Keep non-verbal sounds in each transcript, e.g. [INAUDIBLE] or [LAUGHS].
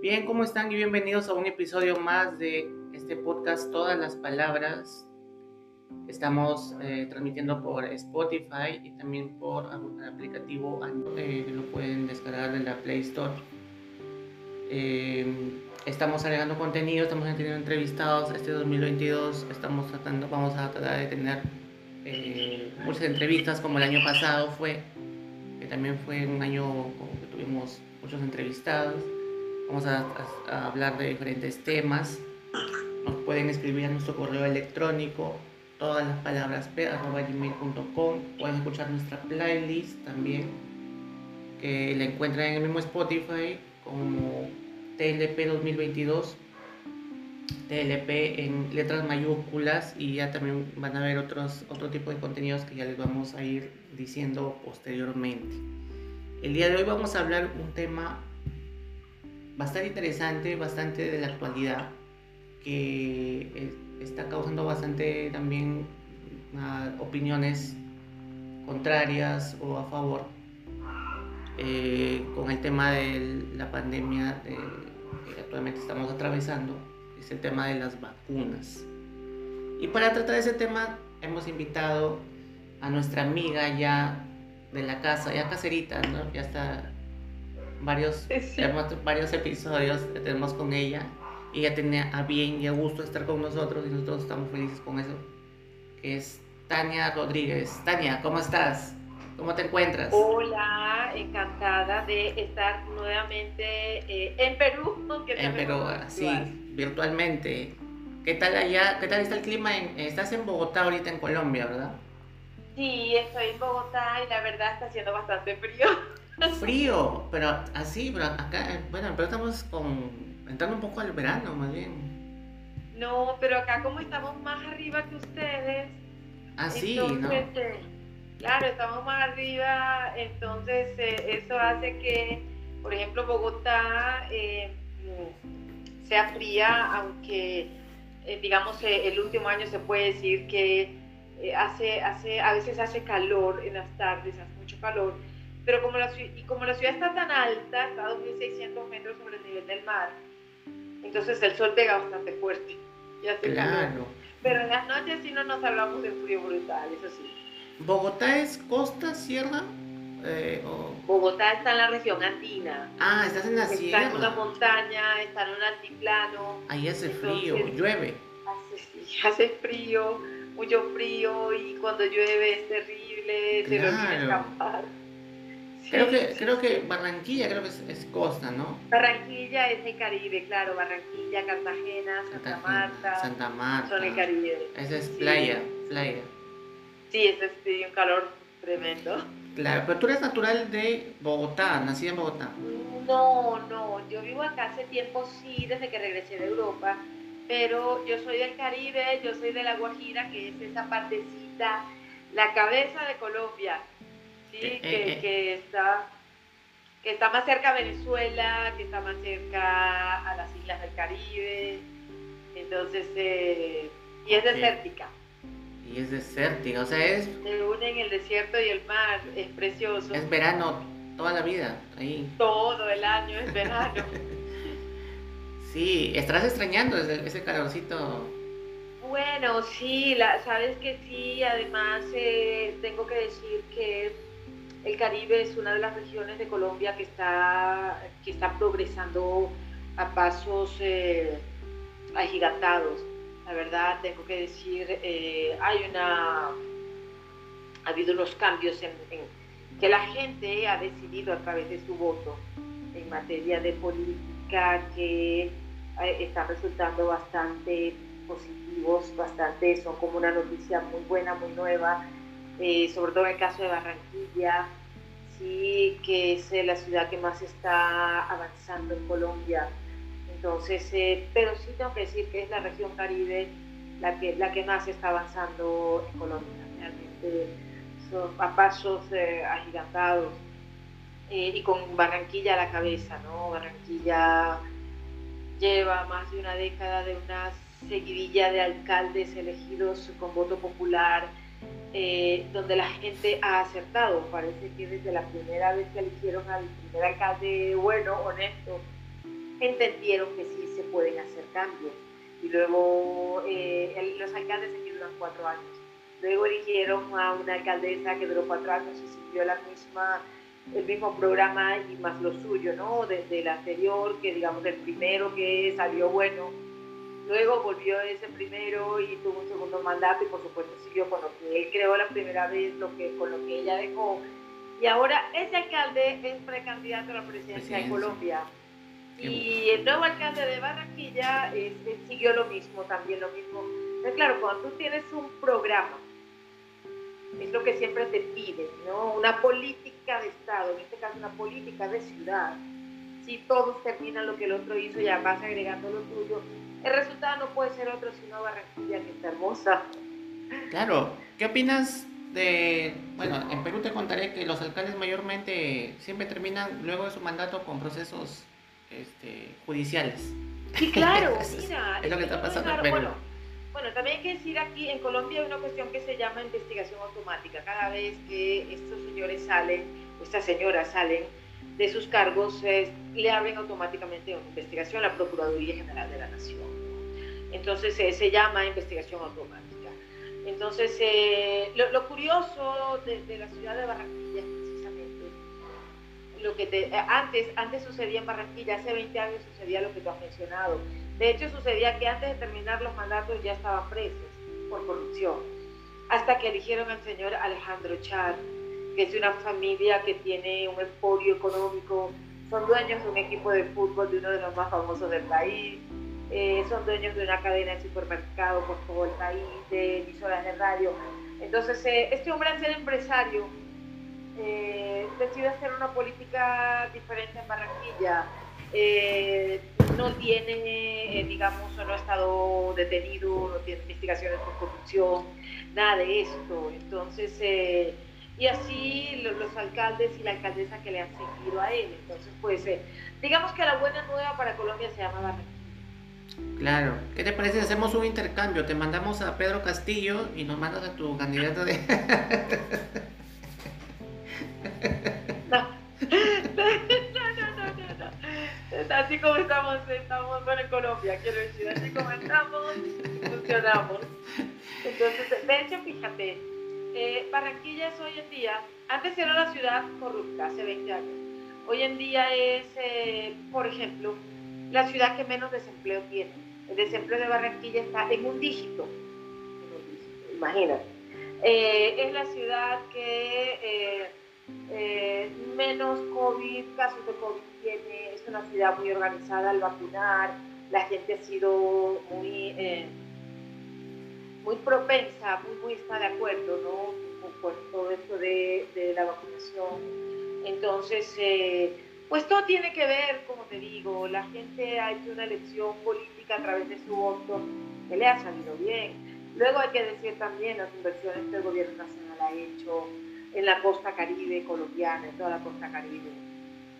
Bien, ¿cómo están? Y bienvenidos a un episodio más de este podcast Todas las Palabras. Estamos eh, transmitiendo por Spotify y también por el aplicativo eh, lo pueden descargar de la Play Store. Eh, estamos agregando contenido, estamos teniendo entrevistados. Este 2022 estamos tratando, vamos a tratar de tener eh, muchas entrevistas como el año pasado fue, que también fue un año que tuvimos muchos entrevistados. Vamos a, a hablar de diferentes temas. Nos pueden escribir a nuestro correo electrónico todas las palabras p.gmail.com. Pueden escuchar nuestra playlist también, que la encuentran en el mismo Spotify como TLP 2022. TLP en letras mayúsculas y ya también van a ver otros, otro tipo de contenidos que ya les vamos a ir diciendo posteriormente. El día de hoy vamos a hablar un tema bastante interesante, bastante de la actualidad, que está causando bastante también uh, opiniones contrarias o a favor eh, con el tema de la pandemia de, que actualmente estamos atravesando, es el tema de las vacunas. Y para tratar ese tema hemos invitado a nuestra amiga ya de la casa, ya caserita, ¿no? Ya está varios, sí. varios episodios que tenemos con ella y ella tenía a bien y a gusto estar con nosotros y nosotros estamos felices con eso, que es Tania Rodríguez. Tania, ¿cómo estás? ¿Cómo te encuentras? Hola, encantada de estar nuevamente eh, en Perú. en Perú, sí, virtualmente. ¿Qué tal allá? ¿Qué tal está el clima? En, estás en Bogotá ahorita en Colombia, ¿verdad? Sí, estoy en Bogotá y la verdad está haciendo bastante frío. [LAUGHS] Frío, pero así, pero acá, eh, bueno, pero estamos con, entrando un poco al verano más bien. No, pero acá como estamos más arriba que ustedes. Así, ah, ¿no? Este, claro, estamos más arriba, entonces eh, eso hace que, por ejemplo, Bogotá eh, sea fría, aunque eh, digamos eh, el último año se puede decir que hace, hace, a veces hace calor en las tardes, hace mucho calor pero como la, y como la ciudad está tan alta, está a 2.600 metros sobre el nivel del mar, entonces el sol pega bastante fuerte. Y hace claro. Pero en las noches sí no nos hablamos de frío brutal, eso sí. ¿Bogotá es costa, sierra? Eh. Bogotá está en la región andina. Ah, estás en la sierra. Está en una montaña, está en un altiplano. Ahí hace frío, llueve. Hace, [LAUGHS] hace frío, mucho frío y cuando llueve es terrible, claro. se lo escapar. Creo que, creo que Barranquilla creo que es, es, costa, ¿no? Barranquilla es el Caribe, claro. Barranquilla, Cartagena, Santa Cartagena, Marta. Santa Marta. Son el Caribe. Esa es playa, sí. playa. Sí, ese es un calor tremendo. Claro, pero tú eres natural de Bogotá, nacida en Bogotá. No, no, yo vivo acá hace tiempo, sí, desde que regresé de Europa, pero yo soy del Caribe, yo soy de La Guajira, que es esa partecita, la cabeza de Colombia ¿sí? Eh, que, eh. que, está, que está más cerca a Venezuela, que está más cerca a las islas del Caribe, entonces, eh, y es desértica. Y es desértica, o sea, es... Se unen el desierto y el mar, es precioso. Es verano toda la vida, ahí. Todo el año es verano. [LAUGHS] sí, ¿estás extrañando ese, ese calorcito? Bueno, sí, la, sabes que sí, además eh, tengo que decir que el Caribe es una de las regiones de Colombia que está, que está progresando a pasos eh, agigantados. La verdad, tengo que decir, eh, hay una, ha habido unos cambios que la gente ha decidido a través de su voto en materia de política que eh, están resultando bastante positivos, bastante, son como una noticia muy buena, muy nueva eh, sobre todo en el caso de Barranquilla, sí, que es eh, la ciudad que más está avanzando en Colombia. Entonces, eh, pero sí tengo que decir que es la región Caribe la que, la que más está avanzando en Colombia. Realmente son a pasos eh, agigantados y con Barranquilla a la cabeza, ¿no? Barranquilla lleva más de una década de una seguidilla de alcaldes elegidos con voto popular eh, donde la gente ha acertado. Parece que desde la primera vez que eligieron al primer alcalde bueno, honesto, entendieron que sí se pueden hacer cambios. Y luego eh, los alcaldes aquí duran cuatro años. Luego eligieron a una alcaldesa que duró cuatro años y siguió la misma, el mismo programa y más lo suyo, ¿no? Desde el anterior, que digamos el primero que salió bueno. Luego volvió ese primero y tuvo un segundo mandato y por supuesto siguió con lo que él creó la primera vez, lo que, con lo que ella dejó. Y ahora ese alcalde es precandidato a la presidencia de Colombia. Y el nuevo alcalde de Barranquilla siguió lo mismo, también lo mismo. Entonces, claro, cuando tú tienes un programa, es lo que siempre te piden, ¿no? Una política de Estado, en este caso una política de ciudad. Si todos terminan lo que el otro hizo y además agregando lo tuyo, el resultado no puede ser otro sino Barranquilla, que está hermosa. Claro, ¿qué opinas de, bueno, en Perú te contaré que los alcaldes mayormente siempre terminan luego de su mandato con procesos este, judiciales. Sí, claro, [LAUGHS] mira. es lo que está pasando en Perú. Bueno, bueno, también hay que decir aquí, en Colombia hay una cuestión que se llama investigación automática. Cada vez que estos señores salen, o estas señoras salen de sus cargos, le abren automáticamente una investigación a la Procuraduría General de la Nación. Entonces eh, se llama investigación automática. Entonces, eh, lo, curioso de, la ciudad de Barranquilla lo que te, antes, antes sucedía en Barranquilla, hace 20 años sucedía lo que tú has mencionado. De hecho, sucedía que antes de terminar los mandatos ya estaban presos por corrupción. Hasta que eligieron al señor Alejandro Char, que es una familia que tiene un emporio económico, son dueños de un equipo de fútbol de uno de los más famosos del país, eh, son dueños de una cadena de supermercados por todo el país, de emisoras de radio. Entonces, eh, este hombre al ser empresario eh, decide hacer una política diferente en Barranquilla. Eh, no tiene, digamos, no ha estado detenido, no tiene investigaciones por corrupción, nada de esto. Entonces, y así los, alcaldes y la alcaldesa que le han seguido a él. Entonces, pues, digamos que la buena nueva para Colombia se llama Barranquilla. Claro. ¿Qué te parece hacemos un intercambio? Te mandamos a Pedro Castillo y nos mandas a tu candidato de... [LAUGHS] [LAUGHS] así como estamos, estamos bueno, en Colombia, quiero decir, así como estamos, funcionamos. Entonces, de hecho, fíjate, eh, Barranquilla es hoy en día, antes era una ciudad corrupta, hace 20 años. Hoy en día es, eh, por ejemplo, la ciudad que menos desempleo tiene. El desempleo de Barranquilla está en un dígito. Imagínate. Eh, es la ciudad que eh, menos COVID, casos de COVID tiene, es una ciudad muy organizada al vacunar, la gente ha sido muy, muy propensa, muy, muy está de acuerdo ¿no? con, todo esto de, la vacunación. Entonces, eh, pues todo tiene que ver, como te digo, la gente ha hecho una elección política a través de su voto que le ha salido bien. Luego hay que decir también las inversiones que el gobierno nacional ha hecho, en la costa caribe colombiana, en toda la costa caribe.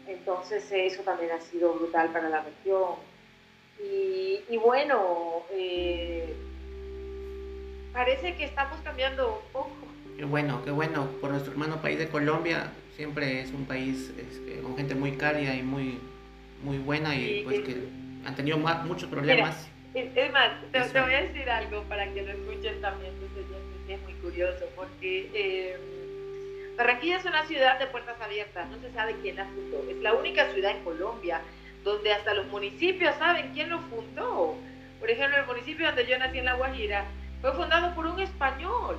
Entonces eso también ha sido brutal para la región. Y, bueno, eh, parece que estamos cambiando un poco. Qué bueno, qué bueno. Por nuestro hermano país de Colombia, siempre es un país este, con gente muy cálida y muy, muy buena y pues que han tenido muchos problemas. es más, te, voy a decir algo para que lo escuchen también, es muy curioso, porque... Eh, Barranquilla es una ciudad de puertas abiertas, no se sabe quién la fundó. Es la única ciudad en Colombia donde hasta los municipios saben quién lo fundó. Por ejemplo, el municipio donde yo nací en La Guajira fue fundado por un español.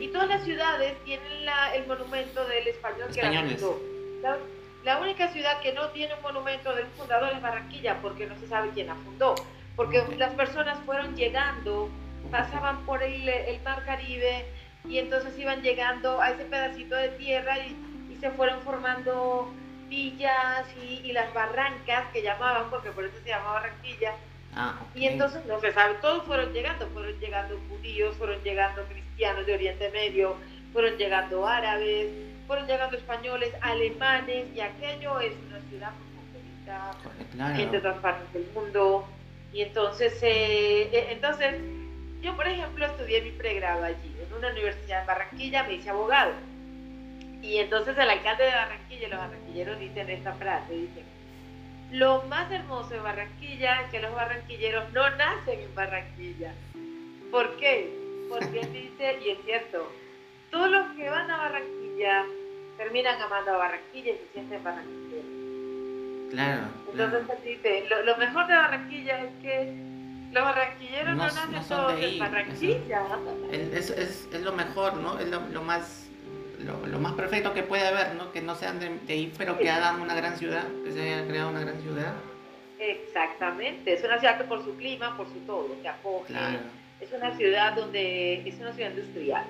Y todas las ciudades tienen el monumento del español que la fundó. La, única ciudad que no tiene un monumento del fundador es Barranquilla porque no se sabe quién la fundó. Porque las personas fueron llegando, pasaban por el, el mar Caribe, y entonces iban llegando a ese pedacito de tierra y, se fueron formando villas y, las barrancas que llamaban, porque por eso se llamaba Barranquilla. Ah, y entonces no se sabe, todos fueron llegando, fueron llegando judíos, fueron llegando cristianos de Oriente Medio, fueron llegando árabes, fueron llegando españoles, alemanes, y aquello es una ciudad cosmopolita, gente de todas partes del mundo. Y entonces, eh, eh, entonces, yo por ejemplo estudié mi pregrado allí una universidad en Barranquilla, me hice abogado. Y entonces el alcalde de Barranquilla y los barranquilleros dicen esta frase, dicen, Lo más hermoso de Barranquilla es que los barranquilleros no nacen en Barranquilla. ¿Por qué? Porque él [LAUGHS] dice, y es cierto, todos los que van a Barranquilla terminan amando a Barranquilla y se sienten barranquilleros. Claro. Entonces dice, lo, mejor de Barranquilla es que los barranquilleros no, nacen todos en Barranquilla. Es, es, es, lo mejor, ¿no? Es lo, lo más lo, más perfecto que puede haber, ¿no? Que no sean de, ahí, pero que hagan una gran ciudad, que se haya creado una gran ciudad. Exactamente, es una ciudad que por su clima, por su todo, que acoge. Es una ciudad donde es una ciudad industrial.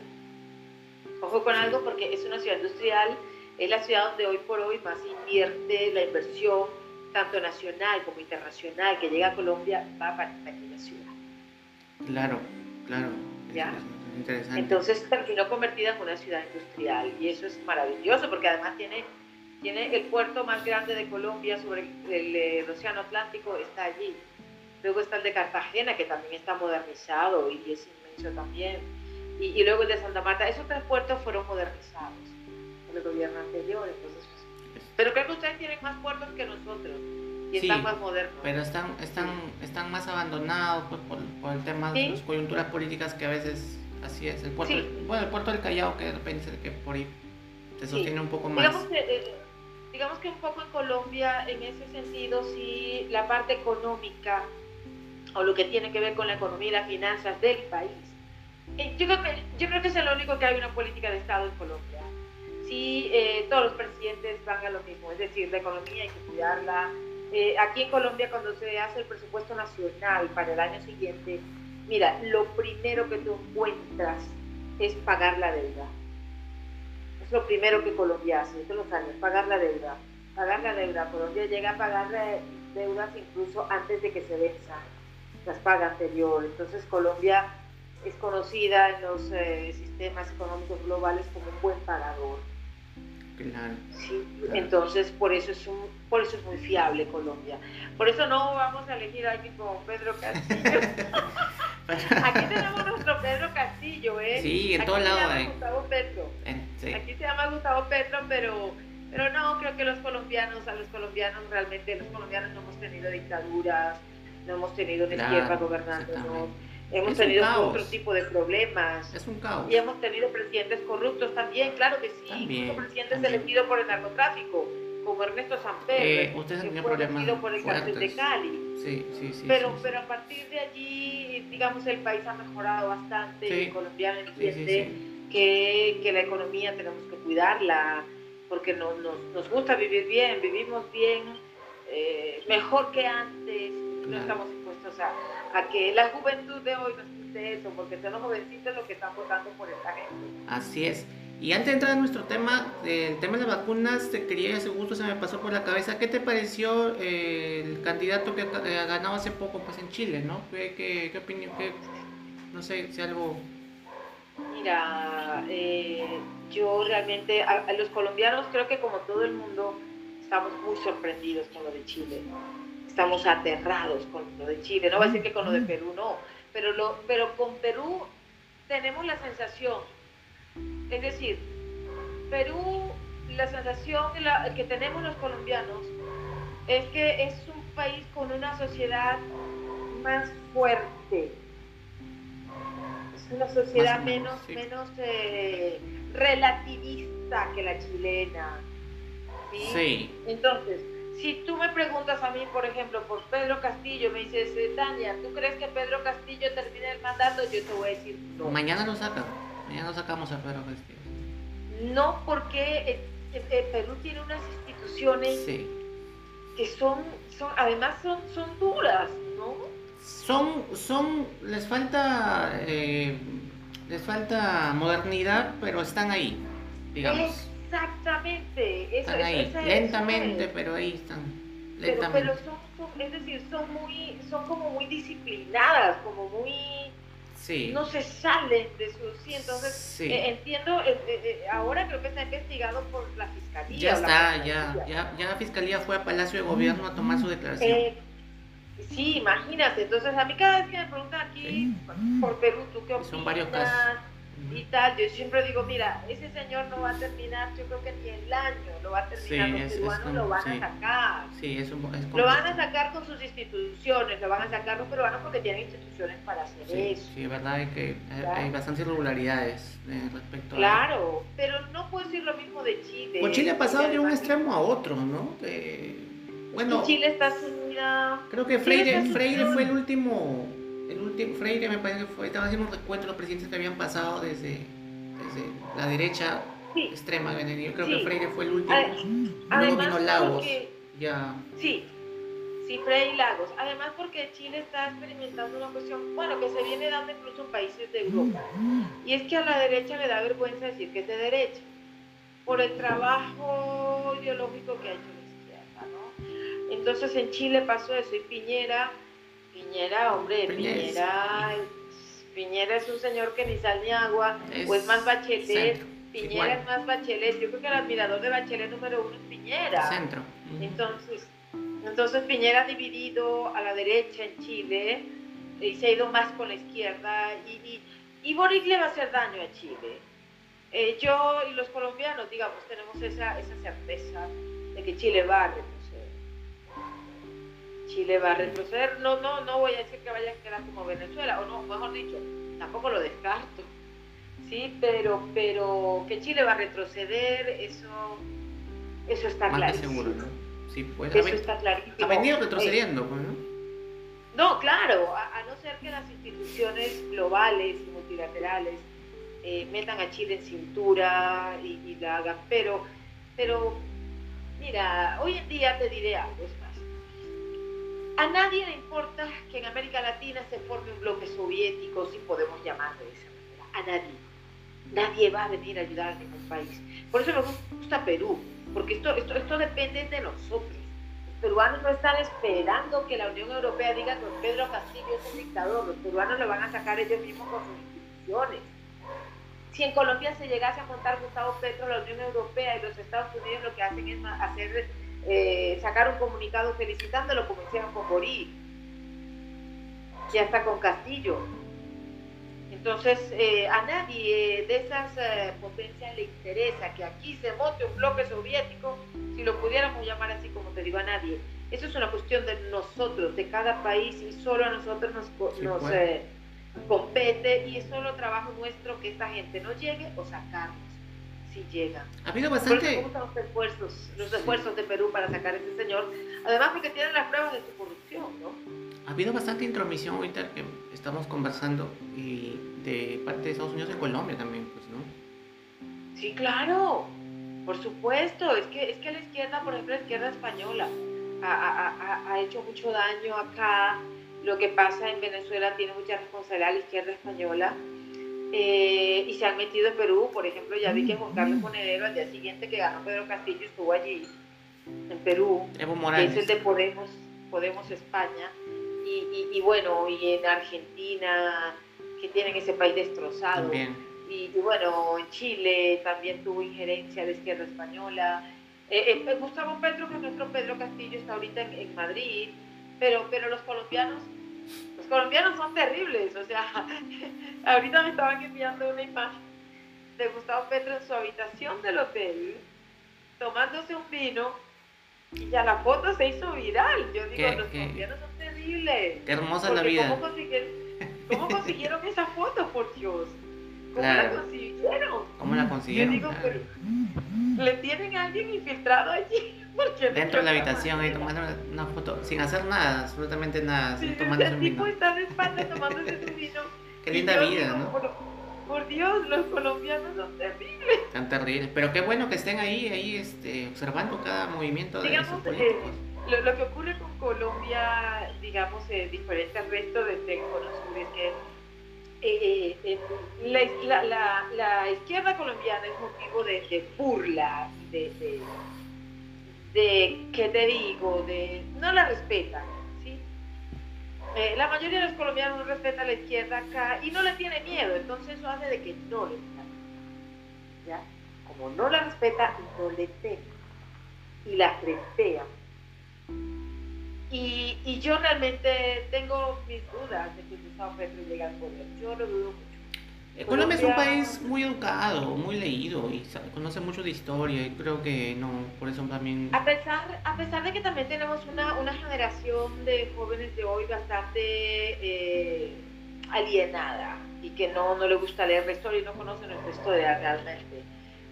Ojo con algo porque es una ciudad industrial, es la ciudad donde hoy por hoy más invierte la inversión, tanto nacional como internacional, que llega a Colombia, va para la ciudad. Claro, claro. ¿Ya? Entonces terminó convertida en una ciudad industrial y eso es maravilloso porque además tiene, tiene el puerto más grande de Colombia sobre el, Océano Atlántico, está allí. Luego está el de Cartagena que también está modernizado y es inmenso también. Y, luego el de Santa Marta. Esos tres puertos fueron modernizados por el gobierno anterior. Entonces, pues, pero creo que ustedes tienen más puertos que nosotros y están más modernos. Pero están, están, están más abandonados pues, por, el tema de las coyunturas políticas que a veces Así es, el puerto, bueno, el puerto del Callao que de repente que por ahí se sostiene un poco más. Digamos que, eh, digamos que un poco en Colombia, en ese sentido, sí, la parte económica o lo que tiene que ver con la economía y las finanzas del país. Eh, yo, creo que, yo creo que es lo único que hay una política de Estado en Colombia. Sí, eh, todos los presidentes van a lo mismo, es decir, la economía hay que cuidarla. aquí en Colombia, cuando se hace el presupuesto nacional para el año siguiente, Mira, lo primero que tú encuentras es pagar la deuda. Es lo primero que Colombia hace todos los años, pagar la deuda. Pagar la deuda. Colombia llega a pagar deudas incluso antes de que se venza las paga anterior. Entonces Colombia es conocida en los eh, sistemas económicos globales como un buen pagador. Claro, sí, entonces por eso es un, por eso es muy fiable Colombia. Por eso no vamos a elegir a alguien como Pedro Castillo. [LAUGHS] [LAUGHS] Aquí tenemos nuestro Pedro Castillo, ¿eh? Sí, en todos lados hay. Gustavo Petro. Aquí se llama Gustavo Petro, pero, pero no, creo que los colombianos, a los colombianos realmente, los colombianos no hemos tenido dictaduras, no hemos tenido una izquierda gobernando, no. Hemos tenido otro tipo de problemas. Es un caos. Y hemos tenido presidentes corruptos también, claro que sí. También, presidentes elegidos por el narcotráfico, como Ernesto Samper, eh, usted que fue elegido por el cárcel de Cali. Sí, sí, sí. Pero, pero a partir de allí, digamos, el país ha mejorado bastante. El colombiano entiende que, que, la economía tenemos que cuidarla, porque nos, nos gusta vivir bien, vivimos bien, eh, mejor que antes. No estamos dispuestos a, a, que la juventud de hoy nos quite eso, porque son los jovencitos los que están votando por esta gente. Así es. Y antes de entrar en nuestro tema, el tema de las vacunas, te quería, ese gusto se me pasó por la cabeza. ¿Qué te pareció eh, el candidato que ha ganado hace poco pues, en Chile, no? ¿Qué, qué, opinión? Qué, no sé, si algo... Mira, eh, yo realmente, a, los colombianos creo que como todo el mundo, estamos muy sorprendidos con lo de Chile. Estamos aterrados con lo de Chile. No voy a decir que con lo de Perú, no. Pero, lo, pero con Perú tenemos la sensación es decir, Perú, la sensación que, tenemos los colombianos es que es un país con una sociedad más fuerte. Es una sociedad menos, menos eh, relativista que la chilena. ¿sí? Entonces, si tú me preguntas a mí, por ejemplo, por Pedro Castillo, me dices, eh, Tania, ¿tú crees que Pedro Castillo termine el mandato? Yo te voy a decir no. Mañana lo saca. Ya no sacamos a Pedro Castillo. No, porque eh, eh, eh, Perú tiene unas instituciones que son, son además son, son duras, ¿no? Son, son, les falta, les falta modernidad, pero están ahí, digamos. Exactamente, están ahí, lentamente, pero ahí están. Lentamente. Pero, son, es decir, son muy, son como muy disciplinadas, como muy no se salen de su sí. Entonces eh, entiendo eh, eh, ahora creo que está investigado por la fiscalía ya está ya, ya ya la fiscalía fue a Palacio de Gobierno a tomar su declaración. Sí imagínate. Entonces a mí cada vez que me preguntan aquí por Perú tú qué opinas son varios casos y tal. Yo siempre digo, mira, ese señor no va a terminar, yo creo que ni el año lo va a terminar, los peruanos lo van a sacar. Sí, es lo van a sacar con sus instituciones, lo van a sacar los peruanos porque tienen instituciones para hacer eso. Sí, es verdad hay que hay, bastantes irregularidades eh, respecto claro, a... Claro, pero no puedo decir lo mismo de Chile. Pues Chile ha pasado de un extremo a otro, ¿no? bueno, Chile está Creo que Freire, Freire fue el último, Freire me parece que fue, estaba haciendo un recuento de los presidentes que habían pasado desde, desde la derecha extrema. Yo creo que Freire fue el último. Luego vino Lagos. ya. Sí, sí, Freire y Lagos. Además porque Chile está experimentando una cuestión, bueno, que se viene dando incluso en países de Europa. Y es que a la derecha le da vergüenza decir que es de derecha, por el trabajo ideológico que ha hecho la izquierda, ¿no? Entonces en Chile pasó eso y Piñera Piñera, hombre, Piñera, Piñera es un señor que ni sal ni agua, o es más Bachelet. Piñera es más Bachelet. Yo creo que el admirador de Bachelet número uno es Piñera. Centro. Entonces, entonces Piñera ha dividido a la derecha en Chile y se ha ido más con la izquierda y, y, y Boric le va a hacer daño a Chile. Eh, yo y los colombianos, digamos, tenemos esa, esa certeza de que Chile va a Chile va a retroceder. No, no, no voy a decir que vaya a quedar como Venezuela, o no, mejor dicho, tampoco lo descarto. Sí, pero, pero que Chile va a retroceder, eso, eso está claro. seguro, ¿no? Sí, pues, eso está clarísimo. Ha venido retrocediendo, pues, ¿no? No, claro, a, no ser que las instituciones globales y multilaterales eh, metan a Chile en cintura y, y, la hagan, pero, pero mira, hoy en día te diré algo, a nadie le importa que en América Latina se forme un bloque soviético, si podemos llamarlo de esa manera. A nadie. Nadie va a venir a ayudar a ningún país. Por eso me gusta Perú, porque esto, esto, esto depende de nosotros. Los peruanos no están esperando que la Unión Europea diga que Pedro Castillo es un dictador. Los peruanos lo van a sacar ellos mismos con sus instituciones. Si en Colombia se llegase a montar Gustavo Petro, la Unión Europea y los Estados Unidos lo que hacen es hacer eh, sacar un comunicado felicitándolo como hicieron con Borí y hasta con Castillo. Entonces, eh, a nadie de esas eh, potencias le interesa que aquí se monte un bloque soviético, si lo pudiéramos llamar así como te digo, a nadie. Eso es una cuestión de nosotros, de cada país, y solo a nosotros nos, nos compete, y es solo trabajo nuestro que esta gente no llegue o sacarnos si llega. Ha habido bastante... los esfuerzos, los esfuerzos de Perú para sacar a este señor, además porque tienen las pruebas de su corrupción, ¿no? Ha habido bastante intromisión ahorita que estamos conversando y de parte de Estados Unidos en Colombia también, pues, ¿no? Sí, claro, por supuesto. Es que, es que la izquierda, por ejemplo, la izquierda española ha, ha, ha hecho mucho daño acá. Lo que pasa en Venezuela tiene mucha responsabilidad la izquierda española eh, y se han metido en Perú, por ejemplo, ya vi que Juan Carlos mm. Monedero al día siguiente que ganó Pedro Castillo estuvo allí, en Perú, que es el de Podemos, Podemos España, y, bueno, y en Argentina, que tienen ese país destrozado, y, bueno, en Chile también tuvo injerencia de izquierda española, eh, eh, Gustavo Petro, que es nuestro Pedro Castillo, está ahorita en, en Madrid, pero, pero los colombianos los colombianos son terribles, o sea, [LAUGHS] ahorita me estaban enviando una imagen de Gustavo Petro en su habitación del hotel, tomándose un vino, y ya la foto se hizo viral. Yo digo, los colombianos son terribles. Qué hermosa la vida. ¿Cómo consiguieron, cómo [LAUGHS] consiguieron esa foto, por Dios? ¿Cómo la consiguieron? ¿Cómo la consiguieron? Yo digo, pero, le tienen a alguien infiltrado allí. Dentro de la habitación ahí tomando una foto, sin hacer nada, absolutamente nada, sí, tomando el tipo está de espalda tomándose su vino. [LAUGHS] Qué linda vida, ¿no? Por, Dios, los colombianos son terribles. Tan terribles, pero qué bueno que estén ahí, ahí este, observando cada movimiento de digamos, políticos. Eh, lo, que ocurre con Colombia, digamos, es diferente al resto de, de es que eh, eh, la, la, la, izquierda colombiana es motivo de, de burla, de, de, ¿qué te digo? De, no la respetan, ¿sí? Eh, la mayoría de los colombianos no respetan a la izquierda acá y no le tiene miedo, entonces eso hace de que no le tenga ¿ya? Como no la respeta, no le teme y la crestea. Y, y, yo realmente tengo mis dudas de que Gustavo Petro llegue al poder. Yo lo dudo mucho. Colombia es un país muy educado, muy leído y conoce mucho de historia y creo que no, por eso también... A pesar, a pesar de que también tenemos una, una generación de jóvenes de hoy bastante eh, alienada y que no, no le gusta leer la historia y no conoce nuestra historia realmente.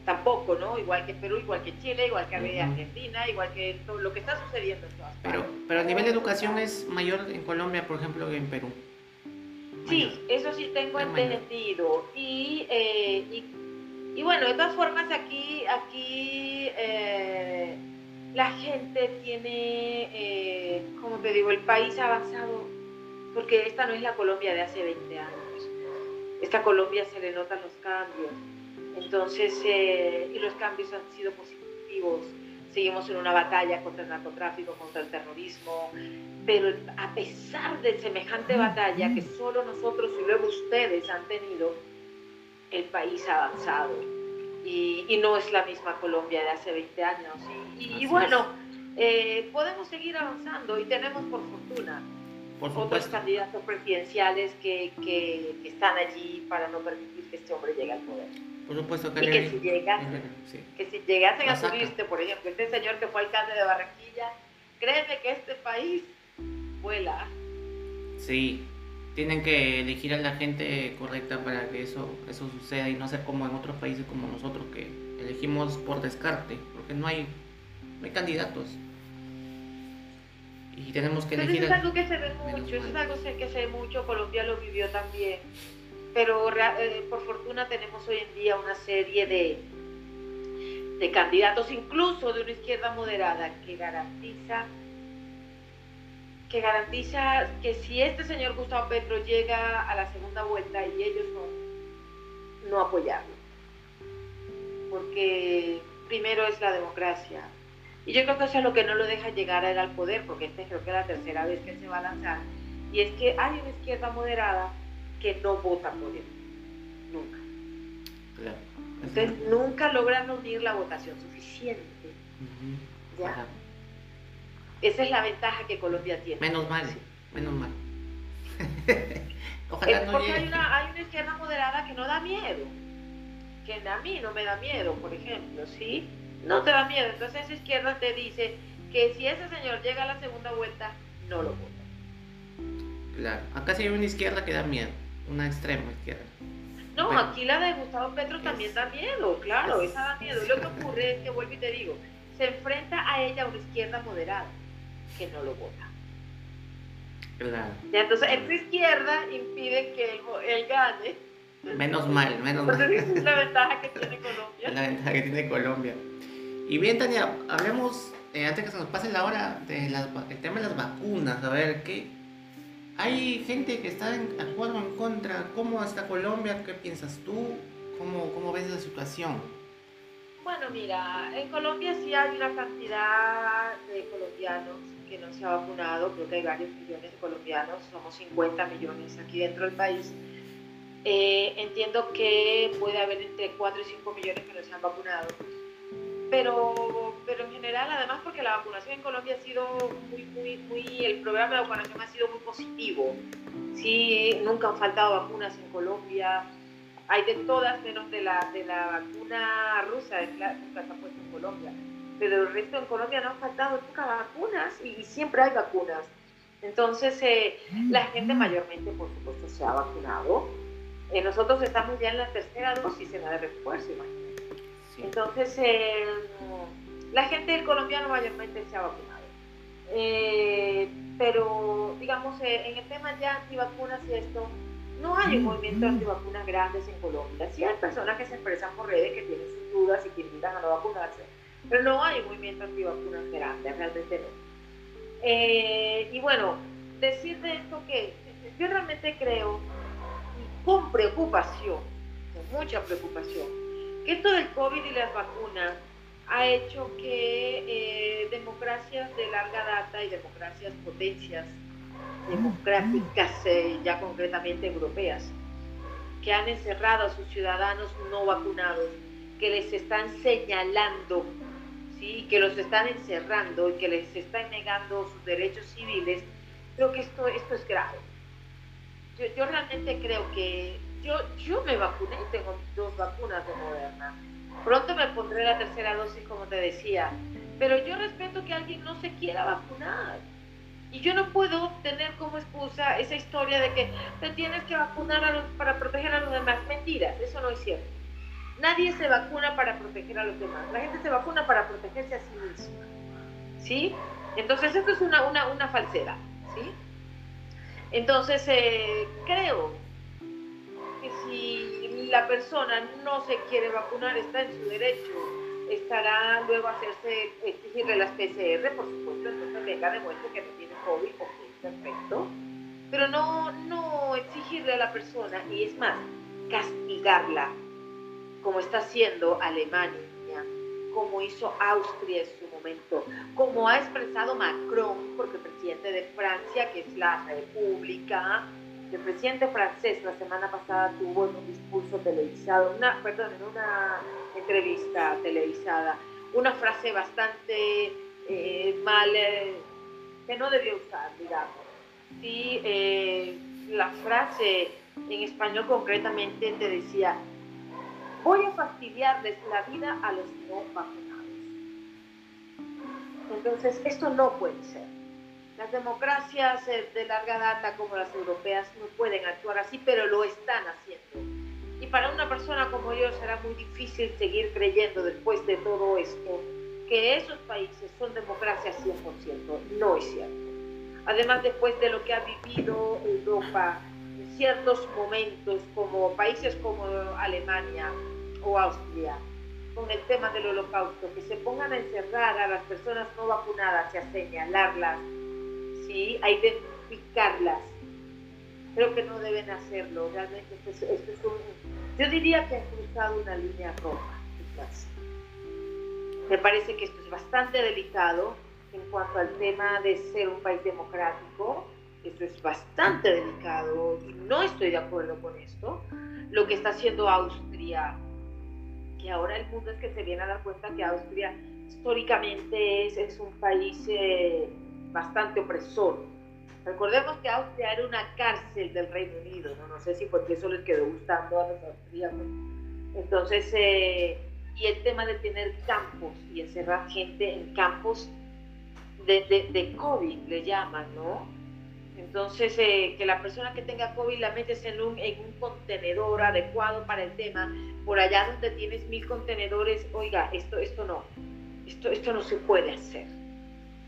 Tampoco, ¿no? Igual que Perú, igual que Chile, igual que Argentina, igual que todo lo que está sucediendo en todas partes. Pero, pero a nivel de educación es mayor en Colombia, por ejemplo, que en Perú. Sí, eso sí tengo entendido. Y, eh, y, y, bueno, de todas formas aquí, aquí eh, la gente tiene, eh, como te digo, el país ha avanzado, porque esta no es la Colombia de hace 20 años. Esta Colombia se le notan los cambios. Entonces, y los cambios han sido positivos seguimos en una batalla contra el narcotráfico, contra el terrorismo, pero a pesar de semejante batalla que solo nosotros y luego ustedes han tenido, el país ha avanzado. Y, no es la misma Colombia de hace 20 años. Y, bueno, eh, podemos seguir avanzando y tenemos por fortuna otros candidatos presidenciales que, que, que están allí para no permitir que este hombre llegue al poder. Por supuesto que, y que, si llegasen, que si llegasen a subirse, por ejemplo, este señor que fue alcalde de Barranquilla, créeme que este país vuela. Sí, tienen que elegir a la gente correcta para que eso, eso suceda y no sea como en otros países como nosotros que elegimos por descarte, porque no hay, no hay candidatos. Y tenemos que elegir. Eso es algo que se ve mucho, eso es algo que se ve mucho, Colombia lo vivió también pero eh, por fortuna tenemos hoy en día una serie de, de candidatos, incluso de una izquierda moderada, que garantiza que garantiza que si este señor Gustavo Petro llega a la segunda vuelta y ellos no, no apoyarlo. Porque primero es la democracia. Y yo creo que eso es lo que no lo deja llegar a él al poder, porque esta creo que es la tercera vez que se va a lanzar. Y es que hay una izquierda moderada que no vota por él. Nunca. Entonces nunca logran unir la votación suficiente. ¿Ya? Esa es la ventaja que Colombia tiene. Menos mal, menos mal. [LAUGHS] Ojalá no porque hay una, hay una izquierda moderada que no da miedo. Que a mí no me da miedo, por ejemplo, ¿sí? No te da miedo. Entonces esa izquierda te dice que si ese señor llega a la segunda vuelta, no lo vota. Claro, acá sí hay una izquierda que da miedo una extrema izquierda. No, aquí la de Gustavo Petro también da miedo, claro, esa da miedo. Lo que [LAUGHS] ocurre es que, vuelvo y te digo, se enfrenta a ella una izquierda moderada, que no lo vota. Claro. entonces, esta izquierda impide que él, gane. Menos mal, menos mal. es la [LAUGHS] ventaja que tiene Colombia. Es la ventaja que tiene Colombia. Y bien, Tania, hablemos, eh, antes que se nos pase la hora, del tema de las vacunas. A ver, ¿qué, hay gente que está en acuerdo en contra. ¿Cómo está Colombia? ¿Qué piensas tú? ¿Cómo, cómo ves la situación? Bueno, mira, en Colombia sí hay una cantidad de colombianos que no se ha vacunado. Creo que hay varios millones de colombianos. Somos 50 millones aquí dentro del país. Eh, entiendo que puede haber entre 4 y 5 millones que no se han vacunado pero, pero en general, además porque la vacunación en Colombia ha sido muy, muy, muy, el programa de vacunación ha sido muy positivo. Sí, nunca han faltado vacunas en Colombia, hay de todas menos de la, de la vacuna rusa, nunca se ha puesto en Colombia, pero el resto en Colombia no han faltado nunca vacunas y, siempre hay vacunas. Entonces, eh, la gente mayormente, por supuesto, se ha vacunado. Eh, nosotros estamos ya en la tercera dosis en la de refuerzo, imagínate. Entonces, eh, la gente del colombiano mayormente se ha vacunado. Eh, pero, digamos, eh, en el tema ya antivacunas y esto, no hay un movimiento de antivacunas grandes en Colombia. Sí hay personas que se expresan por redes que tienen sus dudas y que invitan a no vacunarse, pero no hay movimiento antivacunas grande, realmente no. y bueno, decir de esto que yo realmente creo, con preocupación, con mucha preocupación, que esto del COVID y las vacunas ha hecho que eh, democracias de larga data y democracias potencias democráticas, eh, ya concretamente europeas, que han encerrado a sus ciudadanos no vacunados, que les están señalando, ¿sí? que los están encerrando y que les están negando sus derechos civiles, creo que esto, esto es grave. Yo, realmente creo que yo, yo me vacuné, tengo dos vacunas de Moderna. Pronto me pondré la tercera dosis, como te decía. Pero yo respeto que alguien no se quiera vacunar. Y yo no puedo tener como excusa esa historia de que te tienes que vacunar para proteger a los demás. Mentiras, eso no es cierto. Nadie se vacuna para proteger a los demás. La gente se vacuna para protegerse a sí misma. ¿Sí? Entonces, esto es una, una, una falsedad. ¿Sí? Entonces, eh, creo que si la persona no se quiere vacunar, está en su derecho, estará luego a hacerse, exigirle las PCR, por supuesto, entonces venga, demuestre que no tiene COVID, ok, perfecto, pero no, no exigirle a la persona, y es más, castigarla, como está haciendo Alemania, como hizo Austria en su momento, como ha expresado Macron, porque el presidente de Francia, que es la República, el presidente francés la semana pasada tuvo en un discurso televisado, una, perdón, en una entrevista televisada, una frase bastante eh, mal, eh, que no debió usar, digamos. Sí, eh, la frase en español concretamente te decía, voy a fastidiarles la vida a los no vacunados. Entonces, esto no puede ser. Las democracias eh, de larga data como las europeas no pueden actuar así, pero lo están haciendo. Y para una persona como yo será muy difícil seguir creyendo después de todo esto que esos países son democracias 100%. No es cierto. Además, después de lo que ha vivido Europa ciertos momentos, como países como Alemania, o Austria con el tema del holocausto, que se pongan a encerrar a las personas no vacunadas y a señalarlas, ¿sí? a identificarlas. Creo que no deben hacerlo. Realmente esto es, un... Yo diría que han cruzado una línea roja. Me parece que esto es bastante delicado en cuanto al tema de ser un país democrático. Esto es bastante delicado y no estoy de acuerdo con esto. Lo que está haciendo Austria que ahora el mundo es que se viene a dar cuenta que Austria históricamente es, es un país eh, bastante opresor. Recordemos que Austria era una cárcel del Reino Unido, no, no sé si porque eso les quedó gustando a los austríacos. Entonces, eh, y el tema de tener campos y encerrar gente en campos de, de, de COVID, le llaman, ¿no? Entonces, eh, que la persona que tenga COVID la metes en un, en un contenedor adecuado para el tema, por allá donde tienes mil contenedores, oiga, esto, esto no, esto, esto no se puede hacer.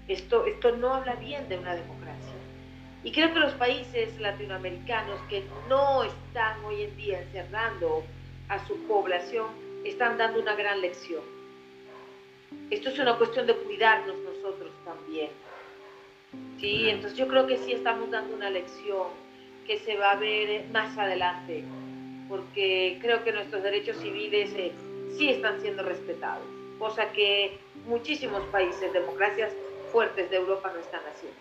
Esto, esto no habla bien de una democracia. Y creo que los países latinoamericanos que no están hoy en día encerrando a su población están dando una gran lección. Esto es una cuestión de cuidarnos nosotros también Sí, entonces yo creo que sí estamos dando una lección que se va a ver más adelante, porque creo que nuestros derechos civiles eh, sí están siendo respetados, cosa que muchísimos países, democracias fuertes de Europa no están haciendo.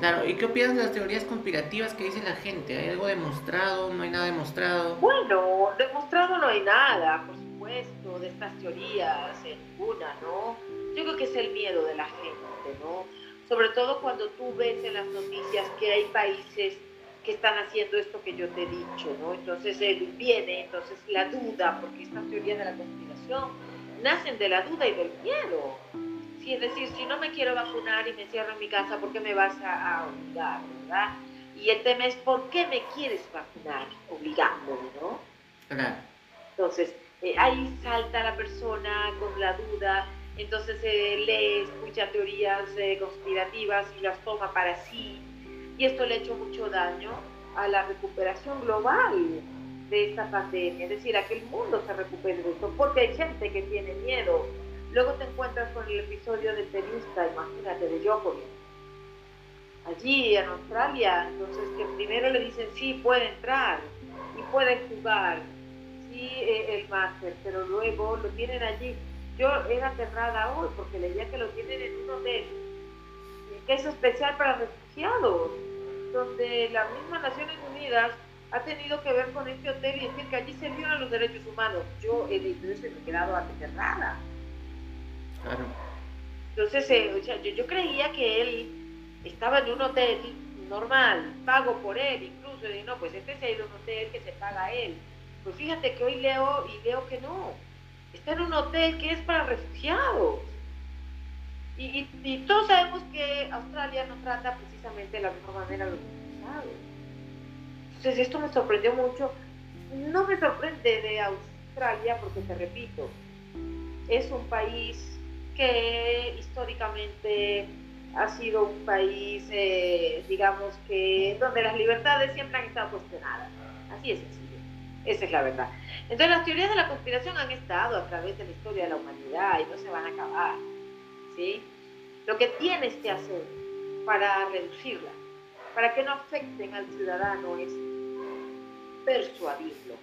Claro, ¿y qué opinas de las teorías conspirativas que dice la gente? ¿Hay algo demostrado? ¿No hay nada demostrado? Bueno, demostrado no hay nada, por supuesto, de estas teorías, ninguna, ¿no? Yo creo que es el miedo de la gente, ¿no? Sobre todo cuando tú ves en las noticias que hay países que están haciendo esto que yo te he dicho, ¿no? Entonces eh, viene entonces la duda, porque estas teorías de la conspiración nacen de la duda y del miedo. Sí, es decir, si no me quiero vacunar y me cierro en mi casa, ¿por qué me vas a, obligar, verdad? Y el tema es, ¿por qué me quieres vacunar obligándome, no? Entonces, eh, ahí salta la persona con la duda, entonces eh, lee, escucha teorías eh, conspirativas y las toma para sí. Y esto le ha hecho mucho daño a la recuperación global de esta pandemia, es decir, a que el mundo se recupere de esto, porque hay gente que tiene miedo. Luego te encuentras con el episodio del tenista, imagínate, de Djokovic, allí en Australia, entonces que primero le dicen sí, puede entrar y puede jugar, sí, eh, el máster, pero luego lo tienen allí yo era aterrada hoy porque leía que lo tienen en un hotel que es especial para refugiados, donde las mismas Naciones Unidas ha tenido que ver con este hotel y decir que allí se violan los derechos humanos. Yo he dicho eso y me he quedado aterrada. Claro. Entonces, eh, yo, yo creía que él estaba en un hotel normal, pago por él incluso digo, no, pues este se ha ido a un hotel que se paga él. Pues fíjate que hoy leo y leo que no. Está en un hotel que es para refugiados. Y, todos sabemos que Australia no trata precisamente de la misma manera a los refugiados. Entonces esto me sorprendió mucho. No me sorprende de Australia porque te repito, es un país que históricamente ha sido un país, eh, digamos que, donde las libertades siempre han estado cuestionadas. Así es sencillo. Esa es la verdad. Entonces las teorías de la conspiración han estado a través de la historia de la humanidad y no se van a acabar. ¿sí? Lo que tienes que hacer para reducirlas, para que no afecten al ciudadano, es persuadirlo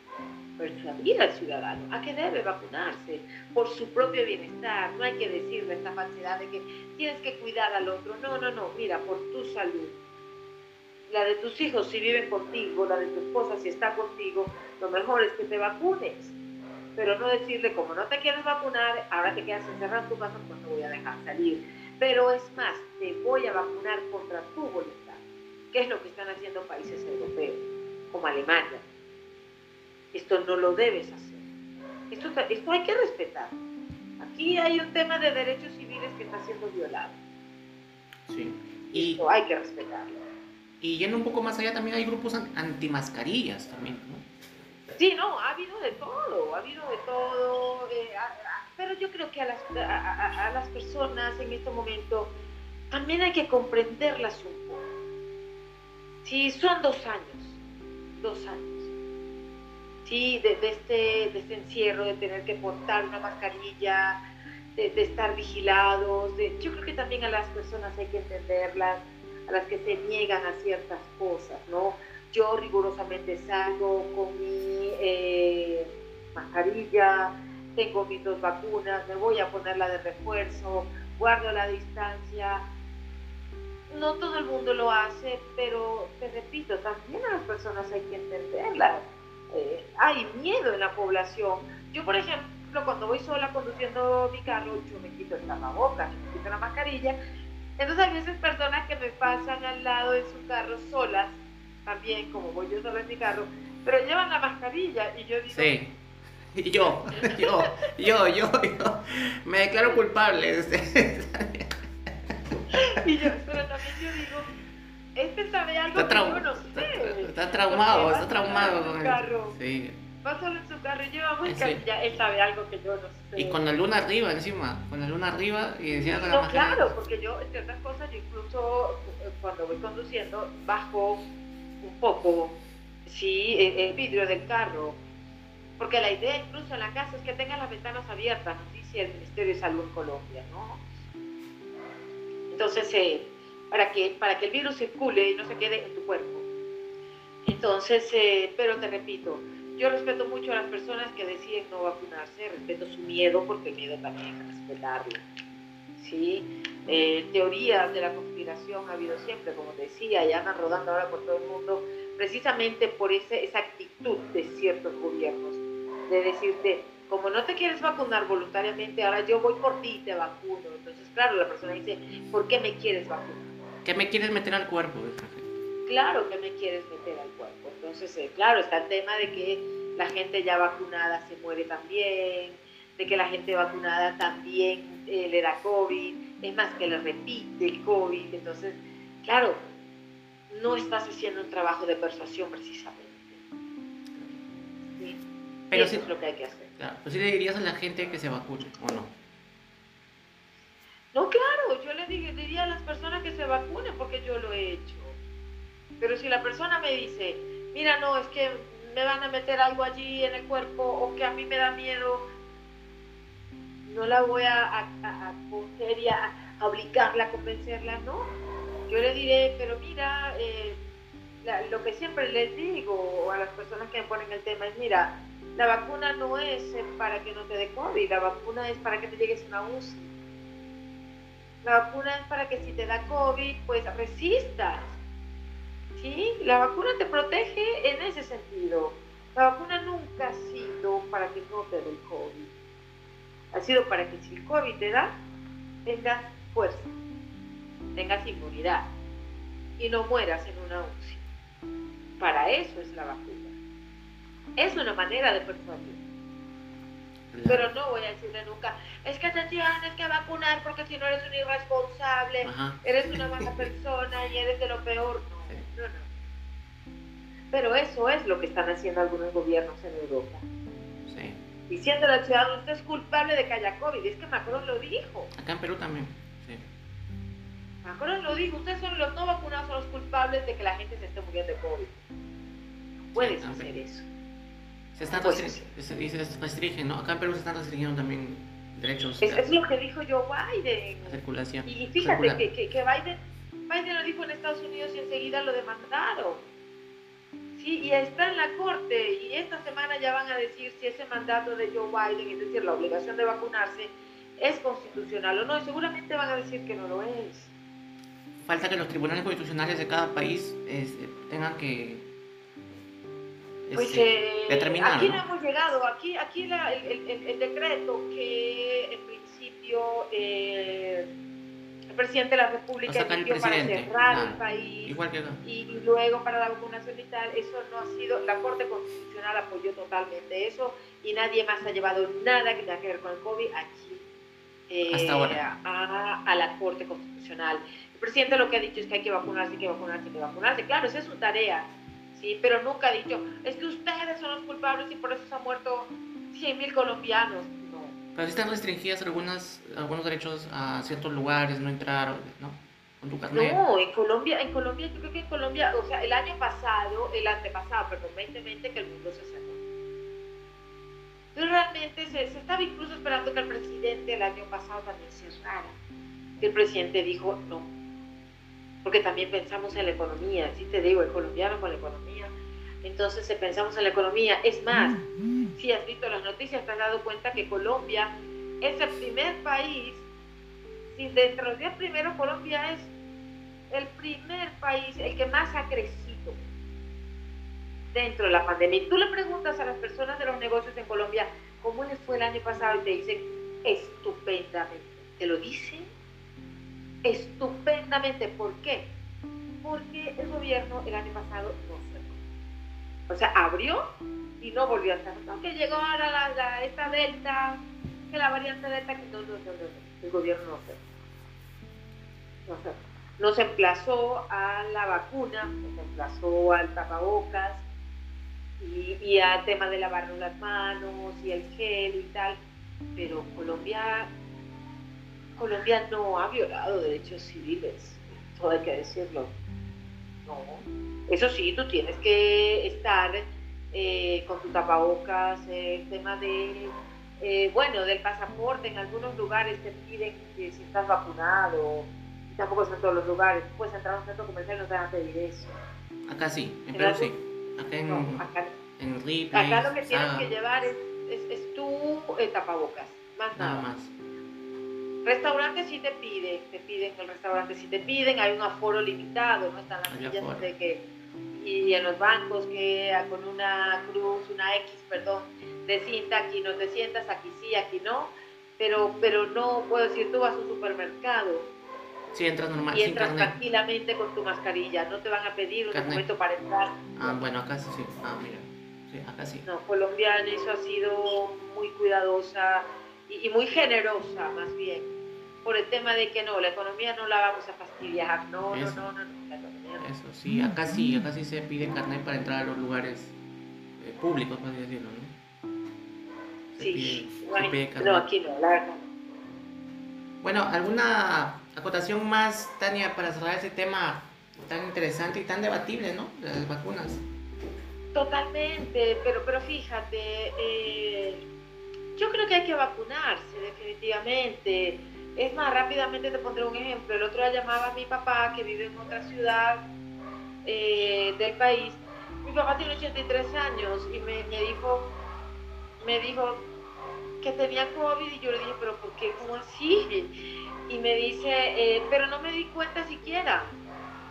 persuadir al ciudadano a que debe vacunarse por su propio bienestar. No hay que decirle esta falsedad de que tienes que cuidar al otro. No, no, no. Mira, por tu salud. La de tus hijos si viven contigo, la de tu esposa si está contigo, lo mejor es que te vacunes. Pero no decirle, como no te quieres vacunar, ahora te quedas encerrado en tu casa, pues no voy a dejar salir. Pero es más, te voy a vacunar contra tu voluntad, que es lo que están haciendo países europeos, como Alemania, esto no lo debes hacer. Esto, esto hay que respetar. Aquí hay un tema de derechos civiles que está siendo violado. Sí. Y, esto hay que respetarlo. Y yendo un poco más allá, también hay grupos antimascarillas también, ¿no? Sí, no, ha habido de todo, ha habido de todo. Eh, pero yo creo que a las, a, las personas en este momento también hay que comprenderlas un poco. Sí, son dos años, dos años ¿sí? De, este, de este encierro, de tener que portar una mascarilla, de, estar vigilados. De, yo creo que también a las personas hay que entenderlas, a las que se niegan a ciertas cosas, ¿no? Yo rigurosamente salgo con mi eh, mascarilla, tengo mis dos vacunas, me voy a poner la de refuerzo, guardo la distancia. No todo el mundo lo hace, pero te repito, también a las personas hay que entenderlas eh, hay miedo en la población. Yo, por ejemplo, cuando voy sola conduciendo mi carro, yo me quito el tapabocas, me quito la mascarilla. Entonces hay veces personas que me pasan al lado en su carro solas, también como voy yo sola en mi carro, pero llevan la mascarilla y yo digo... Sí. [LAUGHS] Yo, yo, yo, yo, yo, me declaro culpable. [LAUGHS] y yo, pero también yo digo, este sabe algo que yo no sé. Está, traumado, está traumado con el carro. Sí. Va solo en su carro y lleva muy sí. él sabe algo que yo no sé. Y con la luna arriba encima, con la luna arriba y encima con no, claro, porque yo en ciertas cosas, yo incluso eh, cuando voy conduciendo, bajo un poco, sí, el vidrio del carro. Porque la idea incluso en la casa es que tengan las ventanas abiertas, nos dice el Ministerio de Salud en Colombia, ¿no? Entonces, eh, para que, para que el virus circule y no se quede en tu cuerpo. Entonces, eh, pero te repito, yo respeto mucho a las personas que deciden no vacunarse, respeto su miedo porque el miedo también hay que respetarlo. ¿sí? Eh, teorías de la conspiración ha habido siempre, como te decía, y andan rodando ahora por todo el mundo, precisamente por ese, esa actitud de ciertos gobiernos, de decirte, como no te quieres vacunar voluntariamente, ahora yo voy por ti y te vacuno. Entonces, claro, la persona dice, ¿por qué me quieres vacunar? ¿Qué me quieres meter al cuerpo? Claro que me quieres meter al cuerpo. Entonces, eh, claro, está el tema de que la gente ya vacunada se muere también, de que la gente vacunada también eh, le da COVID, es más que le repite el COVID. Entonces, claro, no estás haciendo un trabajo de persuasión precisamente. Pero Eso es lo que hay que hacer. Claro, pues sí le dirías a la gente que se vacune, ¿o no? No, claro, yo le diría a las personas que se vacunen porque yo lo he hecho. Pero si la persona me dice, mira, no, es que me van a meter algo allí en el cuerpo o que a mí me da miedo, no la voy a, a, a, a, obligarla, a convencerla, no. Yo le diré, pero mira, eh, lo que siempre les digo a las personas que me ponen el tema es, mira, la vacuna no es para que no te dé COVID, la vacuna es para que te llegues a una UCI la vacuna es para que si te da COVID, pues resistas. ¿Sí? La vacuna te protege en ese sentido. La vacuna nunca ha sido para que no te dé el COVID. Ha sido para que si el COVID te da, tengas fuerza, tengas inmunidad y no mueras en una UCI. Para eso es la vacuna. Es una manera de persuadir. Pero no voy a decirle nunca, es que te tienes que vacunar porque si no eres un irresponsable, eres una mala persona y eres de lo peor. No, no, no. Pero eso es lo que están haciendo algunos gobiernos en Europa. Sí. Diciéndole al ciudadano, usted es culpable de que haya COVID. Es que Macron lo dijo. Acá en Perú también. Sí. Macron lo dijo, ustedes son los no vacunados, son los culpables de que la gente se esté muriendo de COVID. puedes hacer eso. Se están restringen, ¿no? Acá en Perú se están restringiendo también derechos. Es, es lo que dijo Joe Biden. La circulación. Y fíjate que, que, que, Biden, Biden lo dijo en Estados Unidos y enseguida lo demandaron. Sí, y está en la corte y esta semana ya van a decir si ese mandato de Joe Biden, es decir, la obligación de vacunarse, es constitucional o no, y seguramente van a decir que no lo es. Falta que los tribunales constitucionales de cada país tengan que pues este, eh, aquí ¿no? hemos llegado, aquí, aquí el, decreto que en principio eh, presidente de la República emitió para cerrar el país y, luego para la vacunación y tal, eso no ha sido, la Corte Constitucional apoyó totalmente eso y nadie más ha llevado nada que tenga que ver con el COVID aquí eh, A, a, la Corte Constitucional. El presidente lo que ha dicho es que hay que vacunarse, hay que vacunarse, hay que vacunarse. Claro, esa es su tarea ¿sí? Pero nunca ha dicho, es que ustedes son los culpables y por eso se han muerto 100.000 colombianos. Pero están restringidas algunas, algunos derechos a ciertos lugares, no entrar, ¿no? No, en Colombia, en Colombia, yo creo que en Colombia, o sea, el año pasado, el antepasado, perdón, 2020, que el mundo se cerró. Entonces realmente se, estaba incluso esperando que el presidente el año pasado también cerrara. Que el presidente dijo, no, porque también pensamos en la economía, si te digo, el colombiano con la economía. Entonces si pensamos en la economía, es más, si has visto las noticias, te has dado cuenta que Colombia es el primer país, si dentro de los 10 primeros Colombia es el primer país, el que más ha crecido dentro de la pandemia. Y tú le preguntas a las personas de los negocios en Colombia, ¿cómo les fue el año pasado? Y te dicen, estupendamente. Te lo dicen estupendamente. ¿Por qué? Porque el gobierno el año pasado no. O sea, abrió y no volvió a cerrar. Aunque llegó ahora la, esta delta, que la variante delta, que no, no, no, no, el gobierno no cerró. No cerró. Nos emplazó a la vacuna, nos emplazó al tapabocas y, y al tema de lavarnos las manos y el gel y tal. Pero Colombia Colombia no ha violado derechos civiles, todo hay que decirlo. No. Eso sí, tú tienes que estar eh, con tu tapabocas, el tema de, eh, bueno, del pasaporte, en algunos lugares te piden que si estás vacunado, tampoco es en todos los lugares, puedes entrar a un centro comercial y no te van a pedir eso. Acá sí, en Perú sí. Acá en, acá, en acá lo que tienes que llevar es, es, tu eh, tapabocas, más nada. más. Restaurantes sí te piden, te piden, el restaurante sí te piden, hay un aforo limitado, ¿no? Están las sillas de que, y en los bancos que con una cruz, una X, perdón, de cinta, aquí no te sientas, aquí sí, aquí no, pero, pero no puedo decir, tú vas a un supermercado. Sí, entras normal. Y entras tranquilamente con tu mascarilla, no te van a pedir un documento para entrar. Ah, bueno, acá sí, ah, mira, sí, acá sí. No, Colombia en eso ha sido muy cuidadosa y, muy generosa más bien, por el tema de que no, la economía no la vamos a fastidiar, no, no, no, no, no, la economía Eso sí, acá sí, acá sí se pide carnet para entrar a los lugares eh, públicos, por decirlo, ¿no? sí, no, aquí no, la verdad. Bueno, ¿alguna acotación más, Tania, para cerrar ese tema tan interesante y tan debatible, ¿no? De las vacunas. Totalmente, pero, pero fíjate, eh, yo creo que hay que vacunarse, definitivamente. Es más, rápidamente te pondré un ejemplo. El otro día llamaba a mi papá, que vive en otra ciudad eh, del país. Mi papá tiene 83 años y me, dijo, me dijo que tenía COVID y yo le dije, pero ¿por qué? ¿Cómo así? Y me dice, eh, pero no me di cuenta siquiera,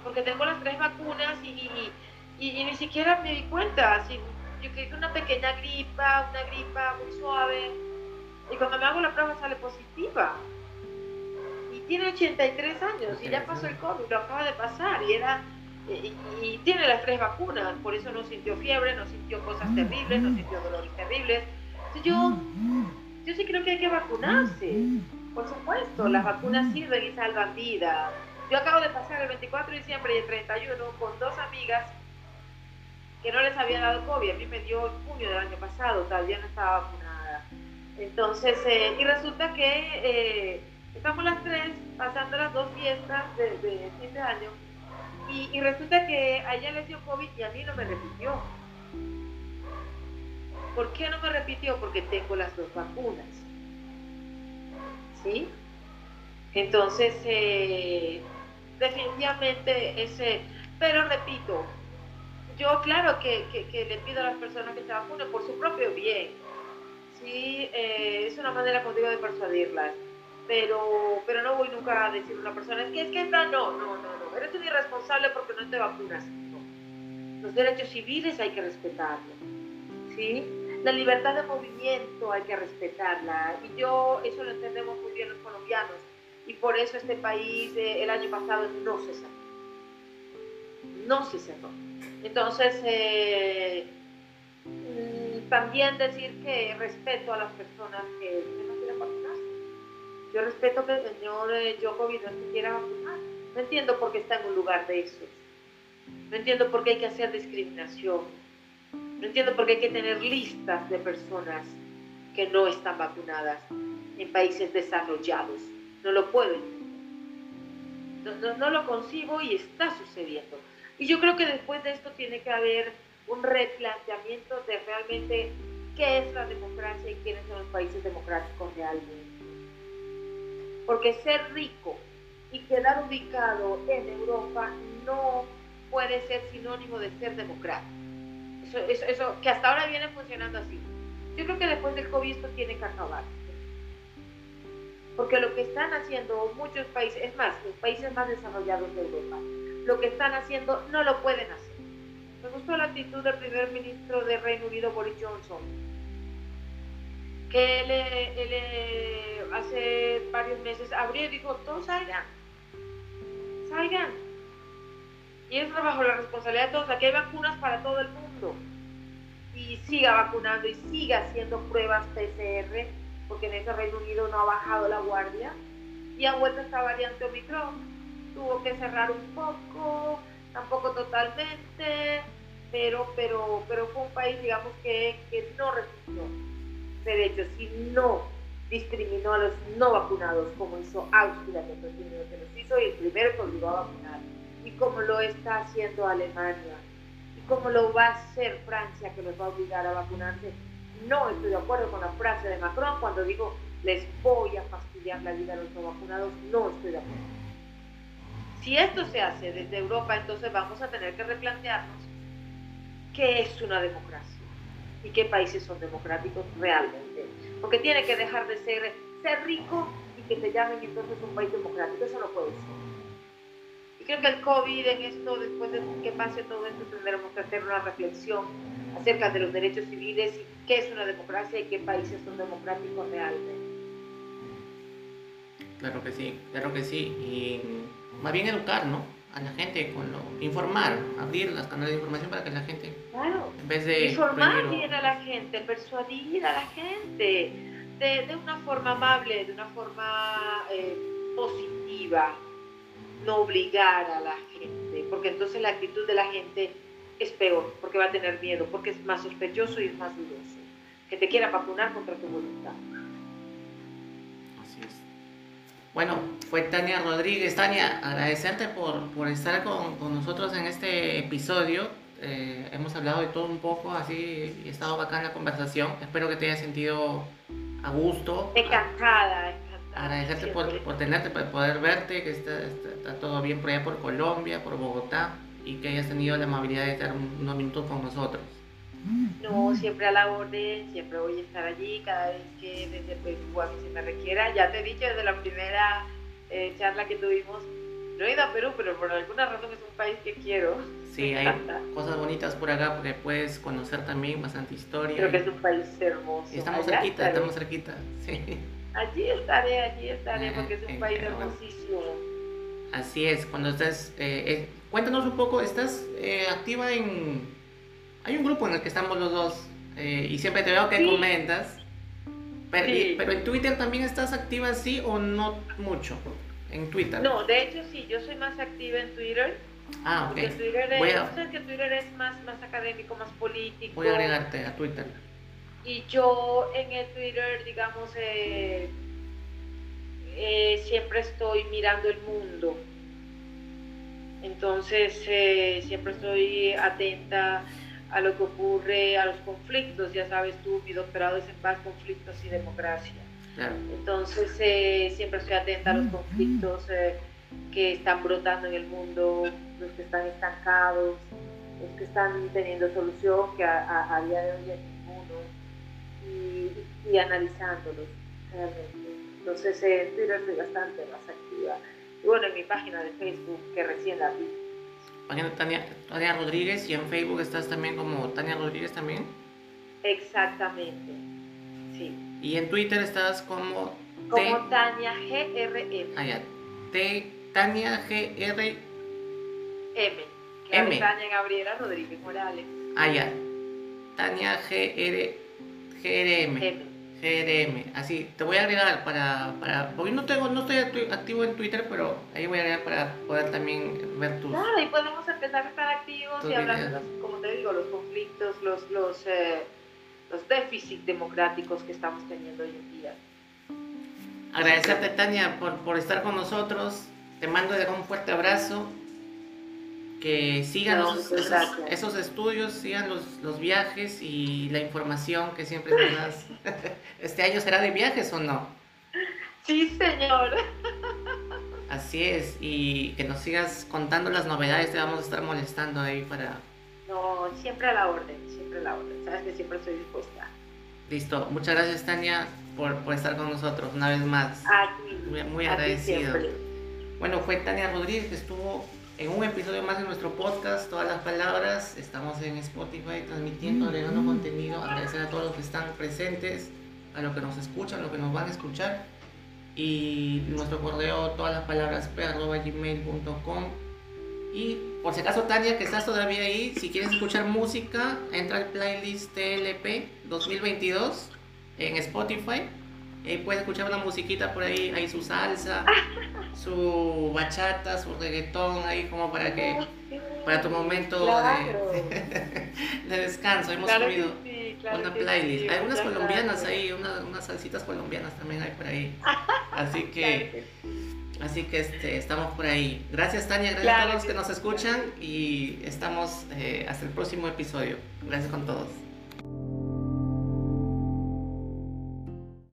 porque tengo las tres vacunas y, y, ni siquiera me di cuenta. Así, yo creo que una pequeña gripa, una gripa muy suave, y cuando me hago la prueba sale positiva. Y tiene 83 años y ya pasó el COVID, lo acaba de pasar, y era y, tiene las tres vacunas, por eso no sintió fiebre, no sintió cosas terribles, no sintió dolores terribles. yo, yo sí creo que hay que vacunarse, por supuesto, las vacunas sirven y salvan vidas. Yo acabo de pasar el 24 de diciembre y el 31 con dos amigas que no les había dado COVID, a mí me dio en junio del año pasado, todavía no estaba vacunada. Entonces, eh, y resulta que eh, estamos las tres pasando las dos fiestas de, de fin de año y, resulta que a ella le dio COVID y a mí no me repitió. ¿Por qué no me repitió? Porque tengo las dos vacunas. ¿Sí? Entonces, eh, definitivamente ese... Pero repito, yo claro que, le pido a las personas que se vacunen por su propio bien. Sí, eh, es una manera contigo de persuadirlas pero, pero no voy nunca a decir a una persona, es que es que no, no, no, no, eres un irresponsable porque no te vacunas. Los derechos civiles hay que respetarlos, ¿sí? La libertad de movimiento hay que respetarla, y yo, eso lo entendemos muy bien los colombianos, y por eso este país eh, el año pasado no se cerró. No se cerró. Entonces, eh, mm, también decir que respeto a las personas que, no quieren vacunarse yo respeto que el señor eh, Djokovic no se quiera vacunar. No entiendo por qué está en un lugar de esos. No entiendo por qué hay que hacer discriminación. No entiendo por qué hay que tener listas de personas que no están vacunadas en países desarrollados. No lo pueden. No, no, lo concibo y está sucediendo. Y yo creo que después de esto tiene que haber un replanteamiento de realmente qué es la democracia y quiénes son los países democráticos realmente porque ser rico y quedar ubicado en Europa no puede ser sinónimo de ser democrático. Eso, eso, que hasta ahora viene funcionando así. Yo creo que después del COVID esto tiene que acabar. Porque lo que están haciendo muchos países, es más, los países más desarrollados de Europa, lo que están haciendo no lo pueden hacer. Me gustó la actitud del primer ministro de Reino Unido, Boris Johnson, que él, hace varios meses abrió y dijo, todos salgan, salgan. Y es bajo la responsabilidad de todos, aquí hay vacunas para todo el mundo. Y siga vacunando y siga haciendo pruebas PCR, porque en ese Reino Unido no ha bajado la guardia. Y ha vuelto esta variante Omicron. Tuvo que cerrar un poco, tampoco totalmente, pero, pero, pero fue un país, digamos, que, que no resistió derechos y no discriminó a los no vacunados como hizo Austria, que fue el que los hizo y el primero que obligó a vacunar, y como lo está haciendo Alemania, y como lo va a hacer Francia, que los va a obligar a vacunarse. No estoy de acuerdo con la frase de Macron cuando digo les voy a fastidiar la vida a los no vacunados, no estoy de acuerdo. Si esto se hace desde Europa, entonces vamos a tener que replantearnos qué es una democracia y qué países son democráticos realmente. Porque tiene que dejar de ser, ser rico y que te llamen entonces un país democrático. Eso no puede ser. Y creo que el COVID en esto, después de que pase todo esto, tendremos que hacer una reflexión acerca de los derechos civiles y qué es una democracia y qué países son democráticos realmente. Claro que sí, claro que sí. Y más bien educar, ¿no? a la gente con lo informar, abrir las canales de información para que la gente claro. en vez de informar bien a la gente, persuadir a la gente de, de una forma amable, de una forma eh, positiva, no obligar a la gente, porque entonces la actitud de la gente es peor, porque va a tener miedo, porque es más sospechoso y es más dudoso, que te quiera vacunar contra tu voluntad. Bueno, fue Tania Rodríguez. Tania, agradecerte por, estar con, nosotros en este episodio. Eh, hemos hablado de todo un poco, así, y ha estado bacán la conversación. Espero que te haya sentido a gusto. Encantada, encantada. Agradecerte por, tenerte, por poder verte, que está, todo bien por allá por Colombia, por Bogotá, y que hayas tenido la amabilidad de estar unos minutos con nosotros. No, siempre a la orden, siempre voy a estar allí cada vez que desde Perú a mí se me requiera. Ya te he dicho desde la primera eh, charla que tuvimos, no he ido a Perú, pero por alguna razón es un país que quiero. Sí, hay cosas bonitas por acá porque puedes conocer también bastante historia. Creo que es un país hermoso. Y estamos cerquita, estamos cerquita, sí. Allí estaré, allí estaré porque es un país hermosísimo. Así es, cuando estás, eh, eh, cuéntanos un poco, estás eh, activa en, hay un grupo en el que estamos los dos y siempre te veo que comentas, pero, pero, en Twitter también estás activa sí o no mucho, en Twitter. No, de hecho sí, yo soy más activa en Twitter. Ah, ok. Twitter es, que Twitter es más, más académico, más político. Voy a agregarte a Twitter. Y yo en el Twitter, digamos, eh, eh, siempre estoy mirando el mundo. Entonces, eh, siempre estoy atenta a lo que ocurre, a los conflictos. Ya sabes tú, mi doctorado es en paz, conflictos y democracia. Entonces, eh, siempre estoy atenta a los conflictos que están brotando en el mundo, los que están estancados, los que están teniendo solución, que a, día de hoy hay ninguno, y, y analizándolos realmente. Entonces en Twitter estoy bastante más activa. Y bueno, en mi página de Facebook, que recién la vi. Página Tania, Tania Rodríguez y en Facebook estás también como Tania Rodríguez también. Exactamente, sí. Y en Twitter estás como... Como Tania GRM. Ah, ya. T, Tania GR... M. M. Tania Gabriela Rodríguez Morales. Ah, ya. Tania GR... GRM. M. GRM, así, te voy a agregar para, para porque no tengo, no estoy activo en Twitter, pero ahí voy a agregar para poder también ver tus... Claro, y podemos empezar a estar activos y hablar de los, como te digo, los conflictos, los, los, eh, los déficits democráticos que estamos teniendo hoy en día. Agradecerte, Tania, por, por estar con nosotros. Te mando de un fuerte abrazo que sigan esos, estudios, sigan los, los, viajes y la información que siempre nos das. [LAUGHS] ¿Este año será de viajes o no? Sí, señor. Así es, y que nos sigas contando las novedades, te vamos a estar molestando ahí para... No, siempre a la orden, siempre a la orden, sabes que siempre estoy dispuesta. Listo, muchas gracias Tania por, por estar con nosotros una vez más. Muy, muy agradecido. Bueno, fue Tania Rodríguez que estuvo en un episodio más de nuestro podcast, Todas las Palabras. Estamos en Spotify transmitiendo, agregando contenido. Agradecer a todos los que están presentes, a los que nos escuchan, a los que nos van a escuchar. Y nuestro correo, todas las palabras, gmail.com. Y por si acaso, Tania, que estás todavía ahí, si quieres escuchar música, entra al playlist TLP 2022 en Spotify eh, puedes escuchar una musiquita por ahí, ahí su salsa, [LAUGHS] su bachata, su reggaetón, ahí como para que, para tu momento de, [LAUGHS] descanso. Hemos subido una playlist. Hay unas colombianas ahí, unas salsitas colombianas también hay por ahí. [LAUGHS] Así que, así que este, estamos por ahí. Gracias Tania, gracias a todos los que nos escuchan y estamos eh, hasta el próximo episodio. Gracias con todos.